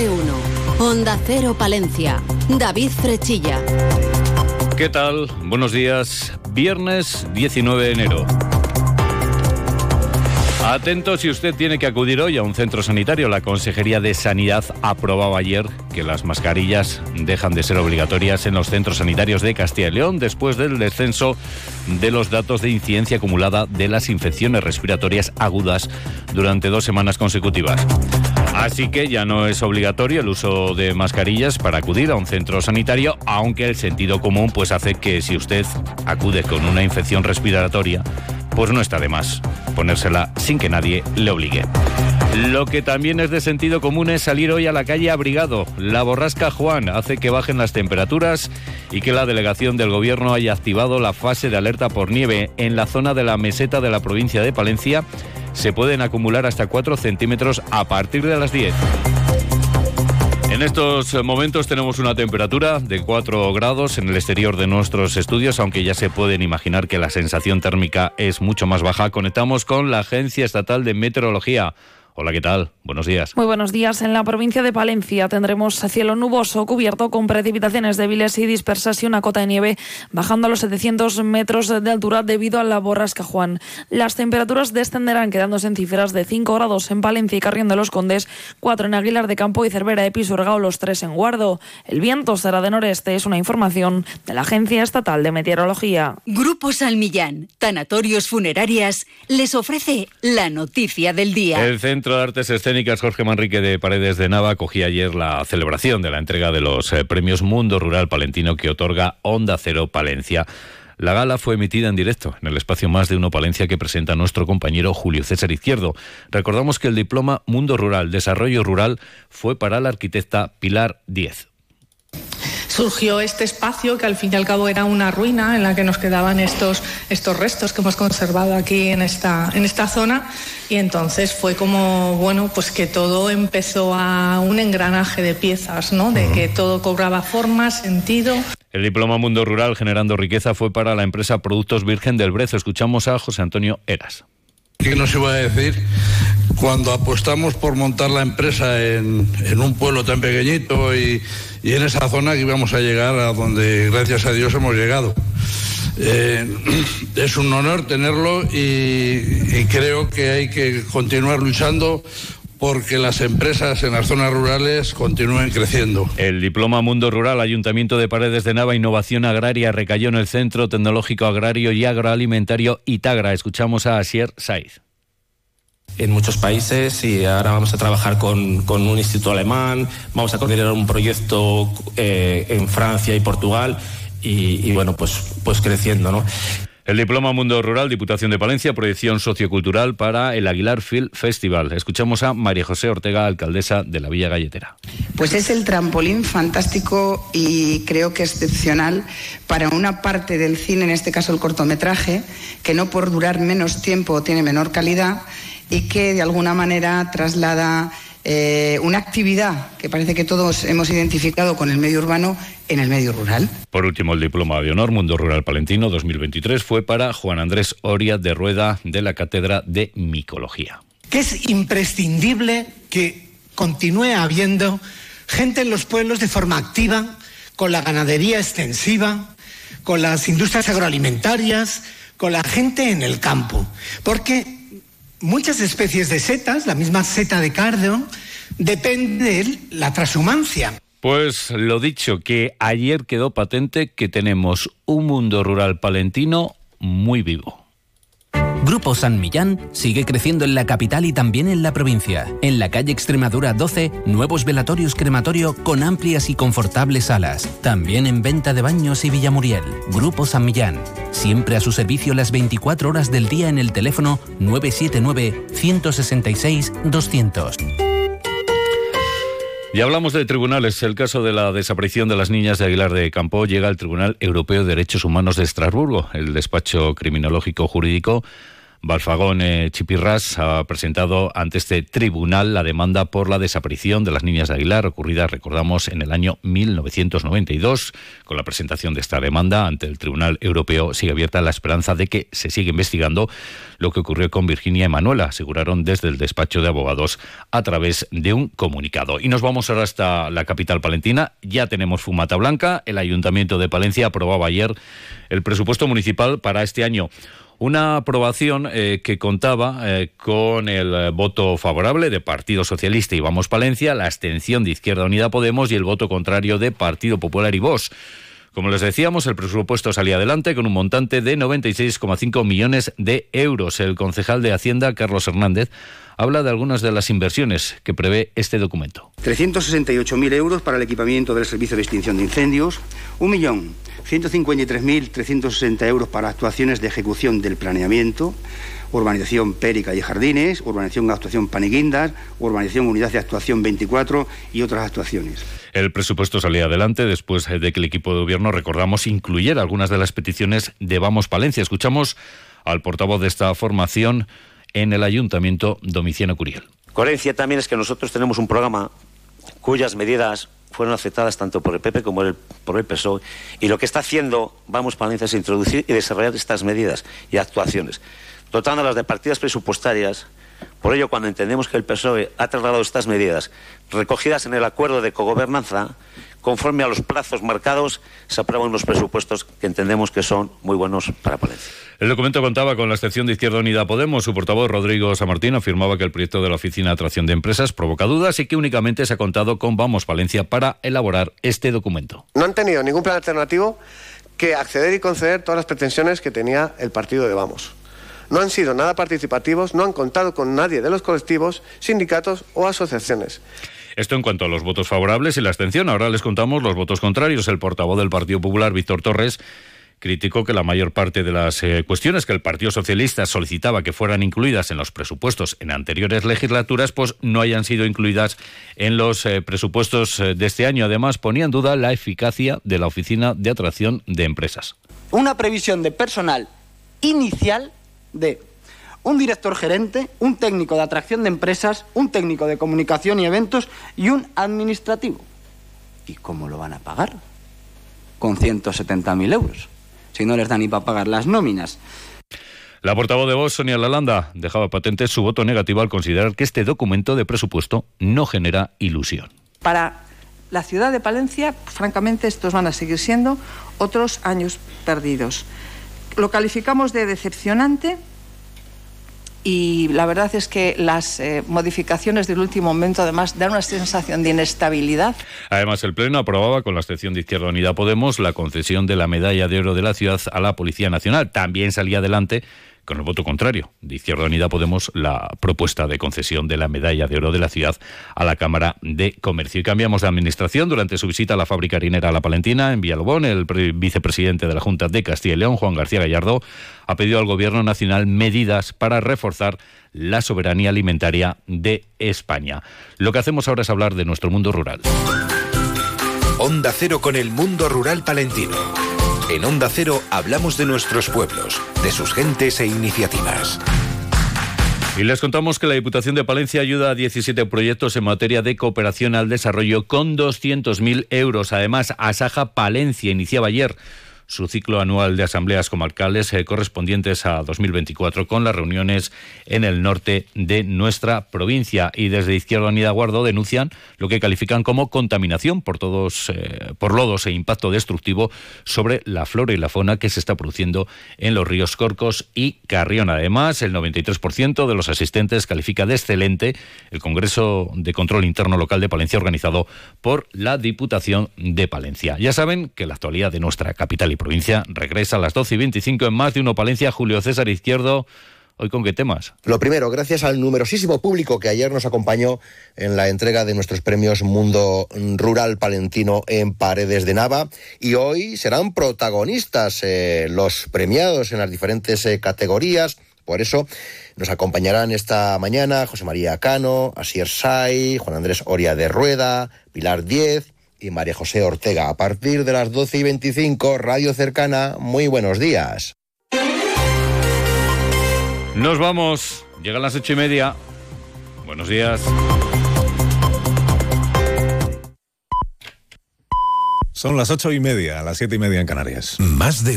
de. Onda Cero Palencia. David Frechilla. ¿Qué tal? Buenos días. Viernes 19 de enero. Atento si usted tiene que acudir hoy a un centro sanitario. La Consejería de Sanidad aprobaba ayer que las mascarillas dejan de ser obligatorias en los centros sanitarios de Castilla y León después del descenso de los datos de incidencia acumulada de las infecciones respiratorias agudas durante dos semanas consecutivas. Así que ya no es obligatorio el uso de mascarillas para acudir a un centro sanitario, aunque el sentido común pues hace que si usted acude con una infección respiratoria, pues no está de más ponérsela sin que nadie le obligue. Lo que también es de sentido común es salir hoy a la calle abrigado. La borrasca Juan hace que bajen las temperaturas y que la delegación del gobierno haya activado la fase de alerta por nieve en la zona de la meseta de la provincia de Palencia. Se pueden acumular hasta 4 centímetros a partir de las 10. En estos momentos tenemos una temperatura de 4 grados en el exterior de nuestros estudios, aunque ya se pueden imaginar que la sensación térmica es mucho más baja. Conectamos con la Agencia Estatal de Meteorología. Hola, ¿qué tal? Buenos días. Muy buenos días. En la provincia de Palencia tendremos cielo nuboso cubierto con precipitaciones débiles y dispersas y una cota de nieve bajando a los 700 metros de altura debido a la borrasca Juan. Las temperaturas descenderán quedándose en cifras de 5 grados en Palencia y Carrión de los Condes, 4 en Aguilar de Campo y Cervera de Pisurgao, los 3 en Guardo. El viento será de noreste, es una información de la Agencia Estatal de Meteorología. Grupo Salmillán, Tanatorios Funerarias, les ofrece la noticia del día. El Centro de Artes Escénicas Jorge Manrique de Paredes de Nava acogía ayer la celebración de la entrega de los eh, premios Mundo Rural Palentino que otorga Onda Cero Palencia. La gala fue emitida en directo en el espacio Más de Uno Palencia que presenta nuestro compañero Julio César Izquierdo. Recordamos que el diploma Mundo Rural, Desarrollo Rural fue para la arquitecta Pilar Diez surgió este espacio que al fin y al cabo era una ruina en la que nos quedaban estos, estos restos que hemos conservado aquí en esta, en esta zona y entonces fue como, bueno, pues que todo empezó a un engranaje de piezas, ¿no? De que todo cobraba forma, sentido. El diploma Mundo Rural Generando Riqueza fue para la empresa Productos Virgen del Brezo. Escuchamos a José Antonio Eras. ¿Qué nos iba a decir cuando apostamos por montar la empresa en, un pueblo tan pequeñito y, en esa zona que íbamos a llegar a donde gracias a Dios hemos llegado? Eh, es un honor tenerlo y creo que hay que continuar luchando porque las empresas en las zonas rurales continúen creciendo. El diploma Mundo Rural Ayuntamiento de Paredes de Nava Innovación Agraria recayó en el Centro Tecnológico Agrario y Agroalimentario Itagra. Escuchamos a Asier Saiz en muchos países y ahora vamos a trabajar con, un instituto alemán, vamos a coordinar un proyecto eh, en Francia y Portugal y, y, bueno, pues, pues creciendo, ¿no? El diploma Mundo Rural, Diputación de Palencia, proyección sociocultural para el Aguilar Film Festival. Escuchamos a María José Ortega, alcaldesa de la Villa Galletera. Pues es el trampolín fantástico y creo que excepcional para una parte del cine, en este caso el cortometraje, que no por durar menos tiempo tiene menor calidad y que de alguna manera traslada eh, una actividad que parece que todos hemos identificado con el medio urbano en el medio rural. Por último, el diploma de honor Mundo Rural Palentino 2023 fue para Juan Andrés Oria de Rueda de la Cátedra de Micología. Que es imprescindible que continúe habiendo gente en los pueblos de forma activa, con la ganadería extensiva, con las industrias agroalimentarias, con la gente en el campo, porque muchas especies de setas, la misma seta de cardo, depende de la transhumancia. Pues lo dicho, que ayer quedó patente que tenemos un mundo rural palentino muy vivo. Grupo San Millán sigue creciendo en la capital y también en la provincia. En la calle Extremadura 12, nuevos velatorios crematorio con amplias y confortables salas. También en venta de baños y Villamuriel. Grupo San Millán. Siempre a su servicio las 24 horas del día en el teléfono 979 166 200. Y hablamos de tribunales. El caso de la desaparición de las niñas de Aguilar de Campo llega al Tribunal Europeo de Derechos Humanos de Estrasburgo. El despacho criminológico jurídico Balfagón eh, Chipirras ha presentado ante este tribunal la demanda por la desaparición de las niñas de Aguilar, ocurrida, recordamos, en el año 1992. Con la presentación de esta demanda ante el Tribunal Europeo sigue abierta la esperanza de que se siga investigando lo que ocurrió con Virginia y Manuela, aseguraron desde el despacho de abogados a través de un comunicado. Y nos vamos ahora hasta la capital palentina. Ya tenemos fumata blanca. El Ayuntamiento de Palencia aprobaba ayer el presupuesto municipal para este año. Una aprobación eh, que contaba eh, con el eh, voto favorable de Partido Socialista y Vamos Palencia, la abstención de Izquierda Unida Podemos y el voto contrario de Partido Popular y Vox. Como les decíamos, el presupuesto salía adelante con un montante de 96,5 millones de euros. El concejal de Hacienda, Carlos Hernández, habla de algunas de las inversiones que prevé este documento. 368.000 euros para el equipamiento del servicio de extinción de incendios, un millón 153.360 euros para actuaciones de ejecución del planeamiento, urbanización Périca y Jardines, urbanización actuación Paniguindas, urbanización Unidad de Actuación 24 y otras actuaciones. El presupuesto salía adelante después de que el equipo de gobierno, recordamos, incluyera algunas de las peticiones de Vamos Palencia. Escuchamos al portavoz de esta formación en el Ayuntamiento, Domiciano Curiel. Coherencia también es que nosotros tenemos un programa cuyas medidas fueron aceptadas tanto por el PP como por el PSOE. Y lo que está haciendo Vamos Palencia es introducir y desarrollar estas medidas y actuaciones, dotándolas de partidas presupuestarias. Por ello, cuando entendemos que el PSOE ha trasladado estas medidas recogidas en el acuerdo de cogobernanza, conforme a los plazos marcados, se aprueban unos presupuestos que entendemos que son muy buenos para Palencia. El documento contaba con la excepción de Izquierda Unida Podemos. Su portavoz, Rodrigo Samartín, afirmaba que el proyecto de la Oficina de Atracción de Empresas provoca dudas y que únicamente se ha contado con Vamos Palencia para elaborar este documento. No han tenido ningún plan alternativo que acceder y conceder todas las pretensiones que tenía el partido de Vamos. No han sido nada participativos, no han contado con nadie de los colectivos, sindicatos o asociaciones. Esto en cuanto a los votos favorables y la abstención. Ahora les contamos los votos contrarios. El portavoz del Partido Popular, Víctor Torres, criticó que la mayor parte de las eh, cuestiones que el Partido Socialista solicitaba que fueran incluidas en los presupuestos en anteriores legislaturas, pues no hayan sido incluidas en los eh, presupuestos eh, de este año. Además, ponía en duda la eficacia de la Oficina de Atracción de Empresas. Una previsión de personal inicial de un director gerente, un técnico de atracción de empresas, un técnico de comunicación y eventos y un administrativo. ¿Y cómo lo van a pagar? Con 170.000 euros. Si no les da ni para pagar las nóminas. La portavoz de voz, Sonia Lalanda, dejaba patente su voto negativo al considerar que este documento de presupuesto no genera ilusión. Para la ciudad de Palencia, francamente, estos van a seguir siendo otros años perdidos. Lo calificamos de decepcionante y la verdad es que las eh, modificaciones del último momento además dan una sensación de inestabilidad. Además, el Pleno aprobaba con la excepción de Izquierda Unida Podemos la concesión de la medalla de oro de la ciudad a la Policía Nacional. También salía adelante con el voto contrario de Izquierda Unida Podemos la propuesta de concesión de la medalla de oro de la ciudad a la Cámara de Comercio. Y cambiamos de administración. Durante su visita a la fábrica harinera La Palentina, en Villalbón, el vicepresidente de la Junta de Castilla y León, Juan García Gallardo, ha pedido al Gobierno Nacional medidas para reforzar la soberanía alimentaria de España. Lo que hacemos ahora es hablar de nuestro mundo rural. Onda Cero con el mundo rural palentino. En Onda Cero hablamos de nuestros pueblos, de sus gentes e iniciativas. Y les contamos que la Diputación de Palencia ayuda a 17 proyectos en materia de cooperación al desarrollo con 200.000 euros. Además, Asaja Palencia iniciaba ayer su ciclo anual de asambleas comarcales eh, correspondientes a 2024 con las reuniones en el norte de nuestra provincia y desde Izquierda Unida Guardo denuncian lo que califican como contaminación por todos eh, por lodos e impacto destructivo sobre la flora y la fauna que se está produciendo en los ríos Corcos y Carrión. Además, el 93% de los asistentes califica de excelente el Congreso de Control Interno Local de Palencia organizado por la Diputación de Palencia. Ya saben que la actualidad de nuestra capital y provincia regresa a las 12 y 25 en más de uno Palencia. Julio César Izquierdo. ¿Hoy con qué temas? Lo primero, gracias al numerosísimo público que ayer nos acompañó en la entrega de nuestros premios Mundo Rural Palentino en Paredes de Nava. Y hoy serán protagonistas eh, los premiados en las diferentes eh, categorías. Por eso nos acompañarán esta mañana José María Cano, Asier Say, Juan Andrés Oria de Rueda, Pilar Diez y María José Ortega. A partir de las 12 y 25, Radio Cercana, muy buenos días. Nos vamos. Llegan las ocho y media. Buenos días. Son las ocho y media, las siete y media en Canarias. Más de